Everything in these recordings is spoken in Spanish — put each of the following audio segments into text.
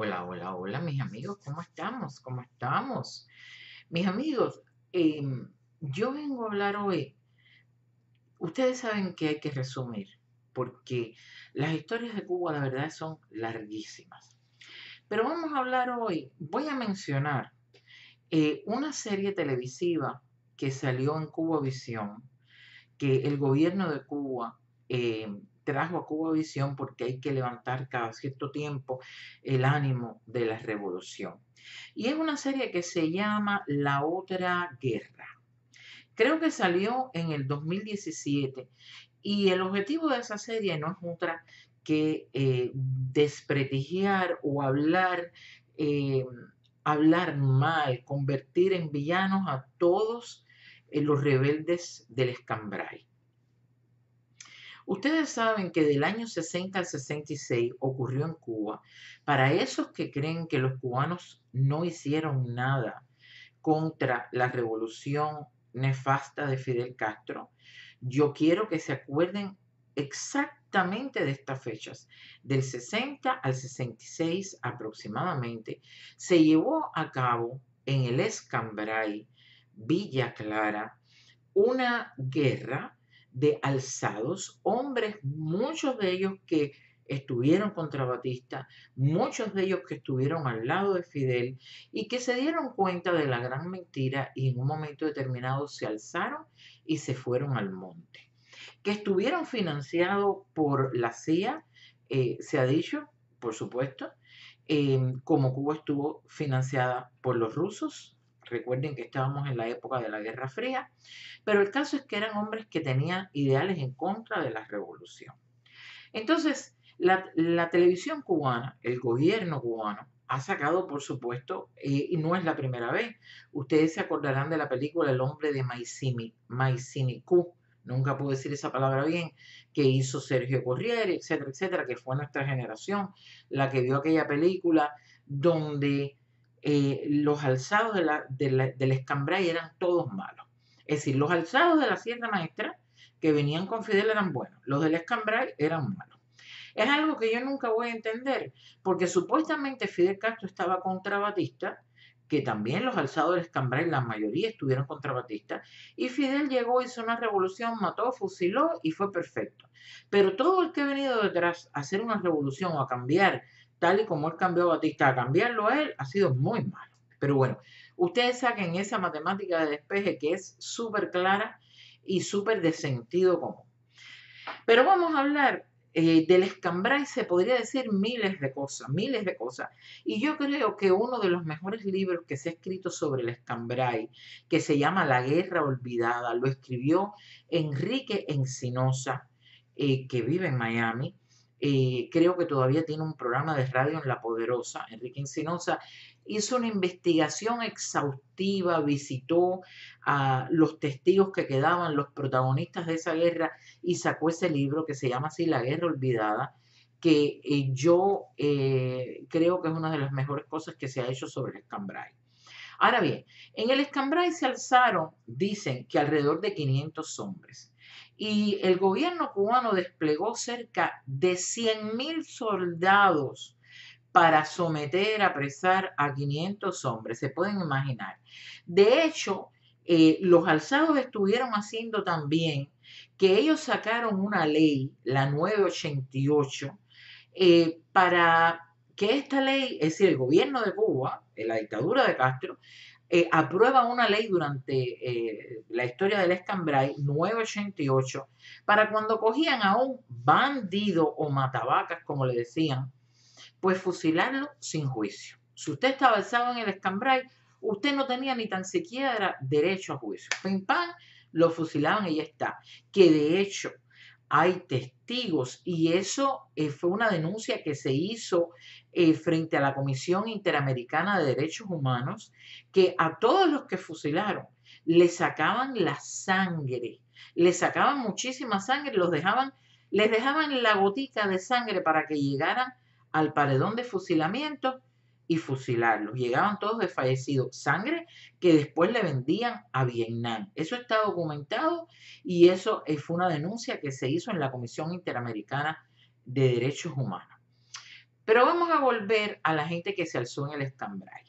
Hola, hola, hola, mis amigos, ¿cómo estamos? ¿Cómo estamos? Mis amigos, em, yo vengo a hablar hoy. Ustedes saben que hay que resumir, porque las historias de Cuba, la verdad, son larguísimas. Pero vamos a hablar hoy, voy a mencionar eh, una serie televisiva que salió en Cuba Visión, que el gobierno de Cuba em, trajo a Cuba Visión porque hay que levantar cada cierto tiempo el ánimo de la revolución. Y es una serie que se llama La Otra Guerra. Creo que salió en el 2017 y el objetivo de esa serie no es otra que eh, desprestigiar o hablar, eh, hablar mal, convertir en villanos a todos eh, los rebeldes del Escambray. Ustedes saben que del año 60 al 66 ocurrió en Cuba. Para esos que creen que los cubanos no hicieron nada contra la revolución nefasta de Fidel Castro, yo quiero que se acuerden exactamente de estas fechas. Del 60 al 66 aproximadamente, se llevó a cabo en el Escambray, Villa Clara, una guerra de alzados, hombres, muchos de ellos que estuvieron contra Batista, muchos de ellos que estuvieron al lado de Fidel y que se dieron cuenta de la gran mentira y en un momento determinado se alzaron y se fueron al monte. Que estuvieron financiados por la CIA, eh, se ha dicho, por supuesto, eh, como Cuba estuvo financiada por los rusos, Recuerden que estábamos en la época de la Guerra Fría, pero el caso es que eran hombres que tenían ideales en contra de la revolución. Entonces, la, televisión cubana, el gobierno cubano, ha sacado, por supuesto, eh, y no es la primera vez, ustedes se acordarán de la película El hombre de Maicinicú, nunca puedo decir esa palabra bien, que hizo Sergio Corriere, etcétera, etcétera, que fue nuestra generación la que vio aquella película donde eh, los alzados del escambray eran todos malos. Es decir, los alzados de la Sierra Maestra que venían con Fidel eran buenos, los del escambray eran malos. Es algo que yo nunca voy a entender, porque supuestamente Fidel Castro estaba contra Batista, que también los alzados del escambray, la mayoría estuvieron contra Batista, y Fidel llegó, hizo una revolución, mató, fusiló y fue perfecto. Pero todo el que ha venido detrás a hacer una revolución o a cambiar tal y como él cambió a Batista, a cambiarlo a él ha sido muy malo. Pero bueno, ustedes saquen esa matemática de despeje que es súper clara y súper de sentido común. Pero vamos a hablar eh, del escambray, se podría decir miles de cosas, miles de cosas. Y yo creo que uno de los mejores libros que se ha escrito sobre el escambray, que se llama La Guerra Olvidada, lo escribió Enrique Encinosa, eh, que vive en Miami, eh, creo que todavía tiene un programa de radio en La Poderosa, Enrique Encinosa, hizo una investigación exhaustiva, visitó a los testigos que quedaban, los protagonistas de esa guerra y sacó ese libro que se llama así La Guerra Olvidada, que eh, yo eh, creo que es una de las mejores cosas que se ha hecho sobre el Escambray. Ahora bien, en el Escambray se alzaron, dicen que alrededor de 500 hombres y el gobierno cubano desplegó cerca de 100.000 soldados para someter, apresar a 500 hombres, se pueden imaginar. De hecho, eh, los alzados estuvieron haciendo también que ellos sacaron una ley, la 988, eh, para que esta ley, es decir, el gobierno de Cuba, la dictadura de Castro, eh, aprueba una ley durante eh, la historia del Escambray 988 para cuando cogían a un bandido o matabacas, como le decían, pues fusilarlo sin juicio. Si usted estaba alzado en el Escambray, usted no tenía ni tan siquiera derecho a juicio. Pim pam, lo fusilaban y ya está. Que de hecho hay testigos. Y eso eh, fue una denuncia que se hizo eh, frente a la Comisión Interamericana de Derechos Humanos que a todos los que fusilaron le sacaban la sangre, le sacaban muchísima sangre, los dejaban, les dejaban la gotica de sangre para que llegaran al paredón de fusilamiento y fusilarlos. Llegaban todos desfallecidos. Sangre que después le vendían a Vietnam. Eso está documentado y eso eh, fue una denuncia que se hizo en la Comisión Interamericana de Derechos Humanos. Pero vamos a volver a la gente que se alzó en el Escambray.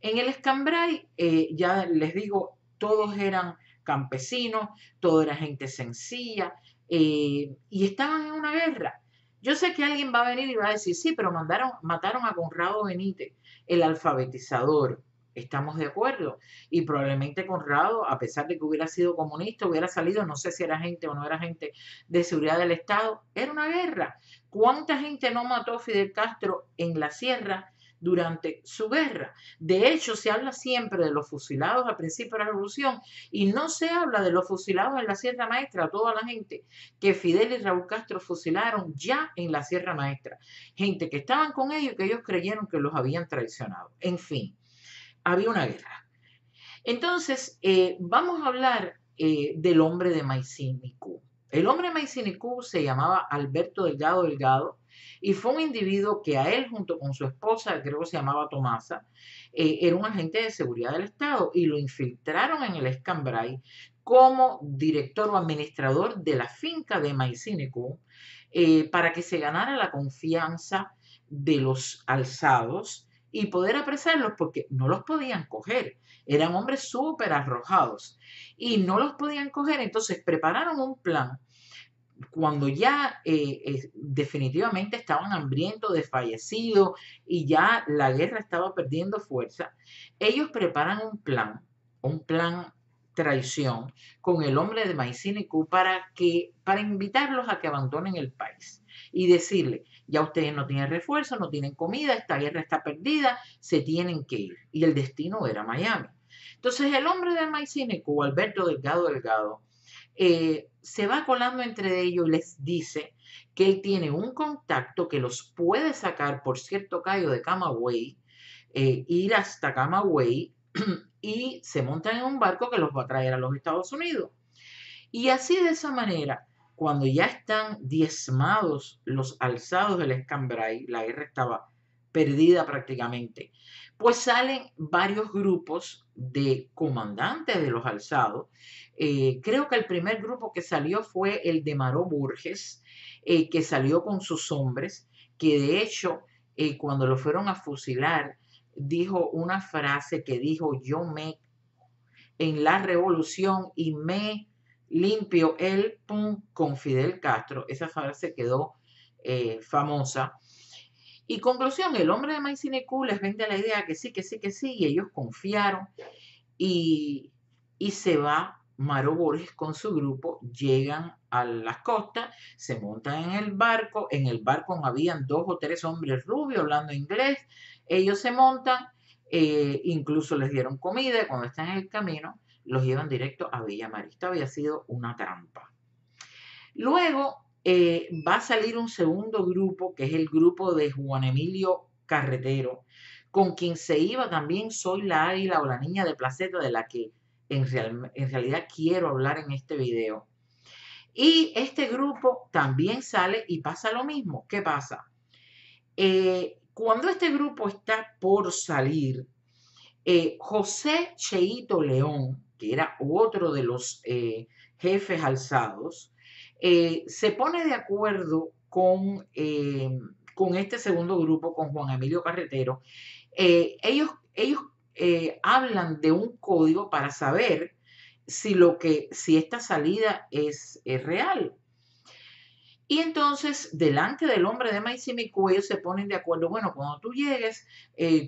En el Escambray, eh, ya les digo, todos eran campesinos, todo era gente sencilla eh, y estaban en una guerra. Yo sé que alguien va a venir y va a decir, sí, pero mandaron, mataron a Conrado Benítez, el alfabetizador. Estamos de acuerdo. Y probablemente Conrado, a pesar de que hubiera sido comunista, hubiera salido, no sé si era gente o no era gente de seguridad del Estado, era una guerra. ¿Cuánta gente no mató Fidel Castro en la sierra durante su guerra. De hecho, se habla siempre de los fusilados al principio de la revolución y no se habla de los fusilados en la Sierra Maestra, toda la gente que Fidel y Raúl Castro fusilaron ya en la Sierra Maestra. Gente que estaban con ellos y que ellos creyeron que los habían traicionado. En fin, había una guerra. Entonces, eh, vamos a hablar eh, del hombre de Maicinicú. El hombre Maicinicú se llamaba Alberto Delgado Delgado y fue un individuo que a él, junto con su esposa, creo que se llamaba Tomasa, eh, era un agente de seguridad del Estado y lo infiltraron en el Escambray como director o administrador de la finca de Maicinecu eh, para que se ganara la confianza de los alzados y poder apresarlos porque no los podían coger. Eran hombres súper arrojados y no los podían coger. Entonces prepararon un plan cuando ya eh, definitivamente estaban hambrientos, desfallecidos y ya la guerra estaba perdiendo fuerza, ellos preparan un plan, un plan traición con el hombre de Maicinicu para que para invitarlos a que abandonen el país y decirle, ya ustedes no tienen refuerzo, no tienen comida, esta guerra está perdida, se tienen que ir. Y el destino era Miami. Entonces el hombre de Maicinicu, Alberto Delgado Delgado, eh, se va colando entre ellos y les dice que él tiene un contacto que los puede sacar por cierto callo de Camagüey, eh, ir hasta Camagüey y se montan en un barco que los va a traer a los Estados Unidos. Y así de esa manera, cuando ya están diezmados los alzados del Escambray, la guerra estaba perdida prácticamente, pues salen varios grupos de comandantes de los alzados. Eh, creo que el primer grupo que salió fue el de Maró Burges, eh, que salió con sus hombres, que de hecho eh, cuando lo fueron a fusilar, dijo una frase que dijo, yo me en la revolución y me limpio el con Fidel Castro. Esa frase quedó famosa. Y conclusión, el hombre de Maicinecú les vende la idea que sí, que sí, que sí, y ellos confiaron. Y, y se va Maro Borges con su grupo, llegan a las costas, se montan en el barco, en el barco habían dos o tres hombres rubios hablando inglés, ellos se montan, eh, incluso les dieron comida, cuando están en el camino, los llevan directo a Villa Marista, había sido una trampa. Luego eh, va a salir un segundo grupo, que es el grupo de Juan Emilio Carretero, con quien se iba también Soy la Águila o la Niña de Placeta, de la que en, en realidad quiero hablar en este video. Y este grupo también sale y pasa lo mismo. ¿Qué pasa? Eh, cuando este grupo está por salir, eh, José Cheito León, que era otro de los jefes alzados, eh, se pone de acuerdo con, eh, con este segundo grupo, con Juan Emilio Carretero. Eh, ellos ellos hablan de un código para saber si, lo que, si esta salida es, real. Y entonces, delante del hombre de Maicimico, ellos se ponen de acuerdo, bueno, cuando tú llegues,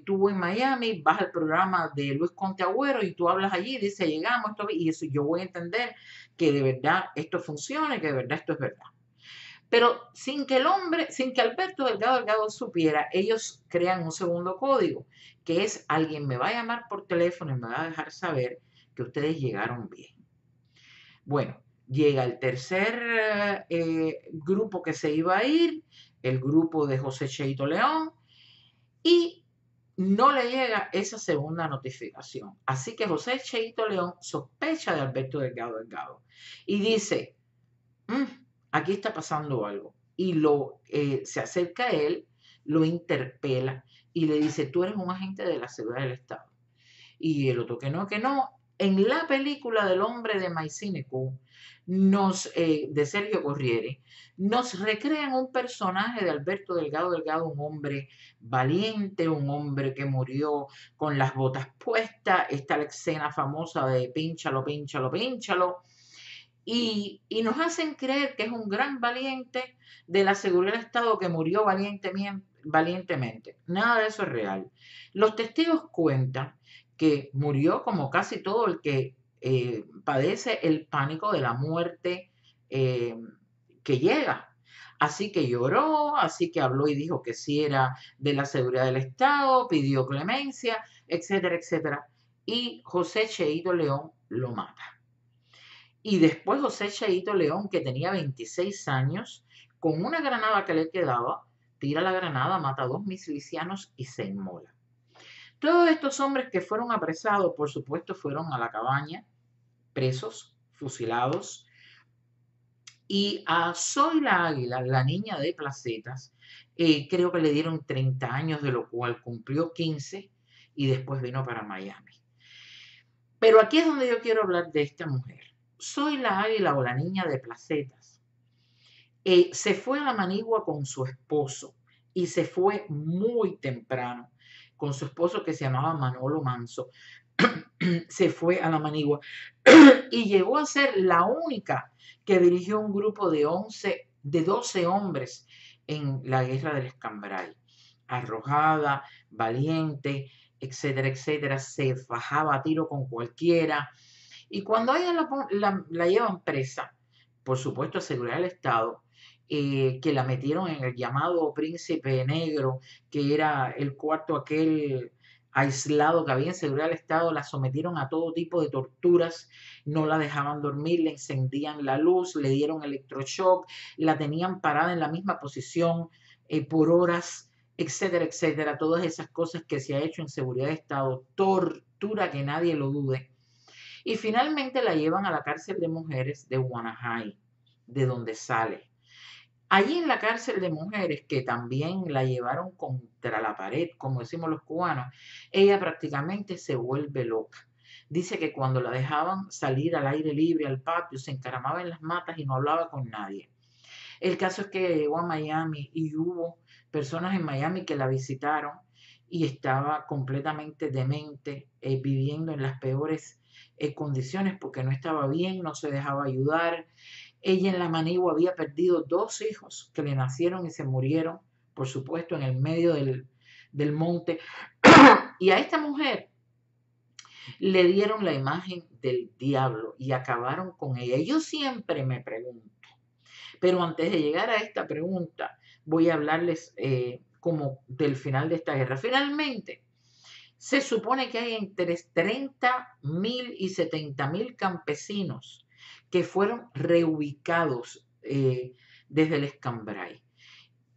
tú en Miami, vas al programa de Luis Conte Agüero y tú hablas allí, dice, llegamos, y eso yo voy a entender que de verdad esto funcione, que de verdad esto es verdad. Pero sin que el hombre, sin que Alberto Delgado Delgado supiera, ellos crean un segundo código, que es alguien me va a llamar por teléfono y me va a dejar saber que ustedes llegaron bien. Bueno, llega el tercer eh, grupo que se iba a ir, el grupo de José Cheito León, y no le llega esa segunda notificación. Así que José Cheito León sospecha de Alberto Delgado Delgado y dice, mm, aquí está pasando algo. Y lo, eh, se acerca a él, lo interpela y le dice, tú eres un agente de la seguridad del Estado. Y el otro que no, que no, en la película del hombre de Maicinecu, nos, eh, de Sergio Corriere, nos recrean un personaje de Alberto Delgado Delgado, un hombre valiente, un hombre que murió con las botas puestas, está la escena famosa de pínchalo, pínchalo, pínchalo, y, y nos hacen creer que es un gran valiente de la seguridad del Estado que murió valientemente. Nada de eso es real. Los testigos cuentan que murió como casi todo el que eh, padece el pánico de la muerte eh, que llega. Así que lloró, así que habló y dijo que sí era de la seguridad del Estado, pidió clemencia, etcétera, etcétera. Y José Cheito León lo mata. Y después José Cheito León, que tenía 26 años, con una granada que le quedaba, tira la granada, mata a dos milicianos y se inmola. Todos estos hombres que fueron apresados, por supuesto, fueron a la cabaña, presos, fusilados. Y a Soy la Águila, la niña de Placetas, eh, creo que le dieron 30 años, de lo cual cumplió 15 y después vino para Miami. Pero aquí es donde yo quiero hablar de esta mujer. Soy la Águila o la niña de Placetas. Eh, se fue a la Manigua con su esposo y se fue muy temprano con su esposo que se llamaba Manolo Manso. se fue a la Manigua y llegó a ser la única que dirigió un grupo de 11, de 12 hombres en la guerra del Escambray. Arrojada, valiente, etcétera, etcétera, se fajaba a tiro con cualquiera. Y cuando ella la, la, llevan presa, por supuesto, asegurar el Estado, eh, que la metieron en el llamado príncipe negro, que era el cuarto aquel aislado que había en seguridad del Estado, la sometieron a todo tipo de torturas, no la dejaban dormir, le encendían la luz, le dieron electroshock, la tenían parada en la misma posición eh, por horas, etcétera, etcétera, todas esas cosas que se ha hecho en seguridad de Estado, tortura que nadie lo dude. Y finalmente la llevan a la cárcel de mujeres de Guanajay, de donde sale. Allí en la cárcel de mujeres, que también la llevaron contra la pared, como decimos los cubanos, ella prácticamente se vuelve loca. Dice que cuando la dejaban salir al aire libre, al patio, se encaramaba en las matas y no hablaba con nadie. El caso es que llegó a Miami y hubo personas en Miami que la visitaron y estaba completamente demente, eh, viviendo en las peores eh, condiciones porque no estaba bien, no se dejaba ayudar, ella en la Manigua había perdido dos hijos que le nacieron y se murieron, por supuesto, en el medio del, del monte. y a esta mujer le dieron la imagen del diablo y acabaron con ella. Yo siempre me pregunto, pero antes de llegar a esta pregunta, voy a hablarles eh, como del final de esta guerra. Finalmente, se supone que hay entre 30 mil y 70 mil campesinos que fueron reubicados eh, desde el escambray.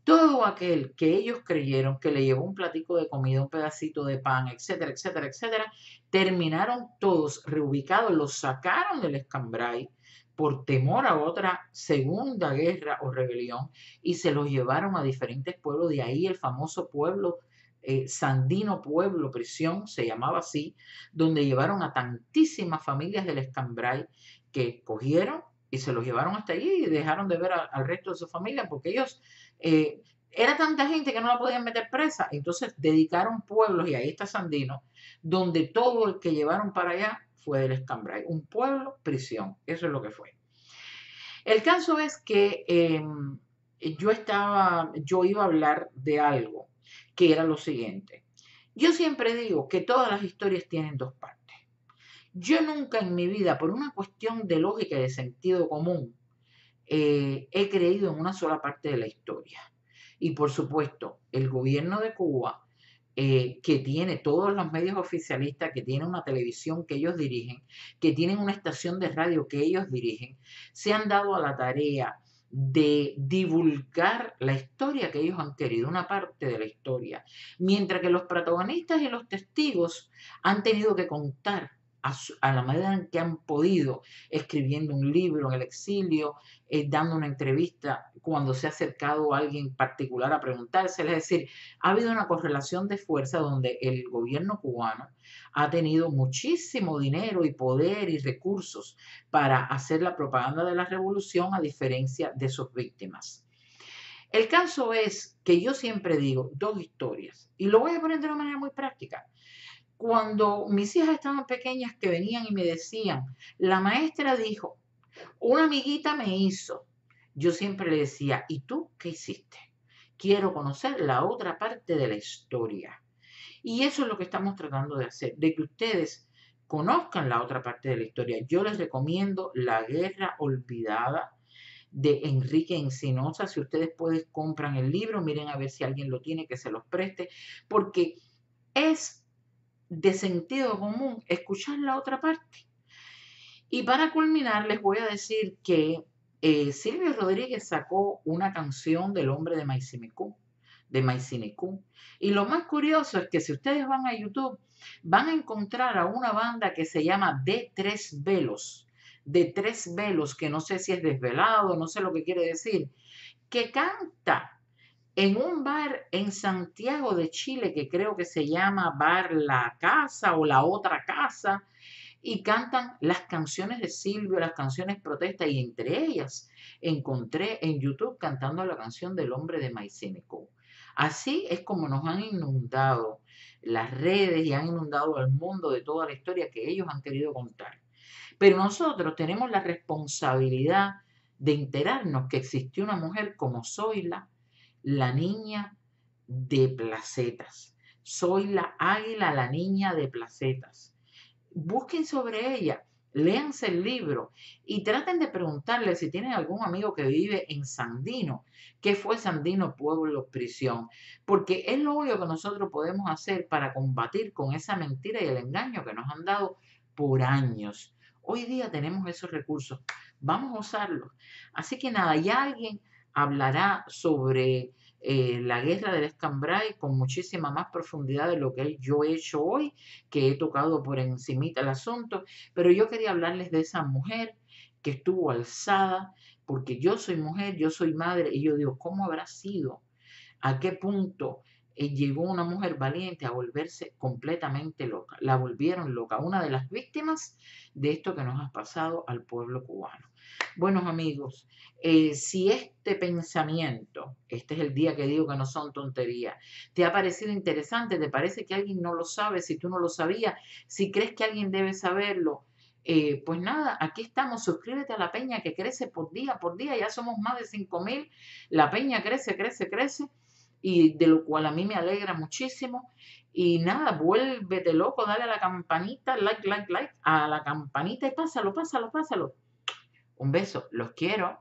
Todo aquel que ellos creyeron que le llevó un platico de comida, un pedacito de pan, etcétera, etcétera, etcétera, terminaron todos reubicados, los sacaron del escambray por temor a otra segunda guerra o rebelión y se los llevaron a diferentes pueblos, de ahí el famoso pueblo eh, Sandino Pueblo Prisión, se llamaba así, donde llevaron a tantísimas familias del Escambray que cogieron y se los llevaron hasta allí y dejaron de ver al resto de su familia porque ellos, eh, era tanta gente que no la podían meter presa, entonces dedicaron pueblos, y ahí está Sandino, donde todo el que llevaron para allá fue del Escambray, un pueblo, prisión, eso es lo que fue. El caso es que em, yo estaba, yo iba a hablar de algo que era lo siguiente. Yo siempre digo que todas las historias tienen dos partes. Yo nunca en mi vida, por una cuestión de lógica y de sentido común, eh, he creído en una sola parte de la historia. Y por supuesto, el gobierno de Cuba, eh, que tiene todos los medios oficialistas, que tiene una televisión que ellos dirigen, que tienen una estación de radio que ellos dirigen, se han dado a la tarea de divulgar la historia que ellos han querido, una parte de la historia, mientras que los protagonistas y los testigos han tenido que contar a, la manera en que han podido, escribiendo un libro en el exilio, eh, dando una entrevista cuando se ha acercado a alguien particular a preguntarse. Es decir, ha habido una correlación de fuerza donde el gobierno cubano ha tenido muchísimo dinero y poder y recursos para hacer la propaganda de la revolución a diferencia de sus víctimas. El caso es que yo siempre digo dos historias y lo voy a poner de una manera muy práctica cuando mis hijas estaban pequeñas que venían y me decían, la maestra dijo, una amiguita me hizo, yo siempre le decía, ¿y tú qué hiciste? Quiero conocer la otra parte de la historia. Y eso es lo que estamos tratando de hacer, de que ustedes conozcan la otra parte de la historia. Yo les recomiendo La Guerra Olvidada de Enrique Encinosa. Si ustedes pueden, compran el libro, miren a ver si alguien lo tiene, que se los preste, porque es de sentido común escuchar la otra parte. Y para culminar, les voy a decir que eh, Silvio Rodríguez sacó una canción del hombre de Maisimicú, de Maisimicú. Y lo más curioso es que si ustedes van a YouTube, van a encontrar a una banda que se llama De Tres Velos, de Tres Velos, que no sé si es desvelado, no sé lo que quiere decir, que canta en un bar en Santiago de Chile que creo que se llama Bar La Casa o La Otra Casa y cantan las canciones de Silvio, las canciones protesta y entre ellas encontré en YouTube cantando la canción del hombre de Maicénico. Así es como nos han inundado las redes y han inundado al mundo de toda la historia que ellos han querido contar. Pero nosotros tenemos la responsabilidad de enterarnos que existió una mujer como Zoila, la niña de placetas. Soy la águila, la niña de placetas. Busquen sobre ella, léanse el libro y traten de preguntarle si tienen algún amigo que vive en Sandino, qué fue Sandino, pueblo, prisión, porque es lo único que nosotros podemos hacer para combatir con esa mentira y el engaño que nos han dado por años. Hoy día tenemos esos recursos, vamos a usarlos. Así que nada, ya alguien hablará sobre eh, la guerra del Escambray con muchísima más profundidad de lo que yo he hecho hoy, que he tocado por encimita el asunto, pero yo quería hablarles de esa mujer que estuvo alzada, porque yo soy mujer, yo soy madre, y yo digo, ¿cómo habrá sido? ¿A qué punto eh, llegó una mujer valiente a volverse completamente loca? La volvieron loca, una de las víctimas de esto que nos ha pasado al pueblo cubano. Buenos amigos, eh, si este pensamiento, este es el día que digo que no son tonterías, te ha parecido interesante, te parece que alguien no lo sabe, si tú no lo sabías, si crees que alguien debe saberlo, eh, pues nada, aquí estamos, suscríbete a la peña que crece por día por día, ya somos más de 5 mil, la peña crece, crece, crece, y de lo cual a mí me alegra muchísimo. Y nada, vuélvete loco, dale a la campanita, like, like, like, a la campanita y pásalo, pásalo, pásalo. Un beso, los quiero.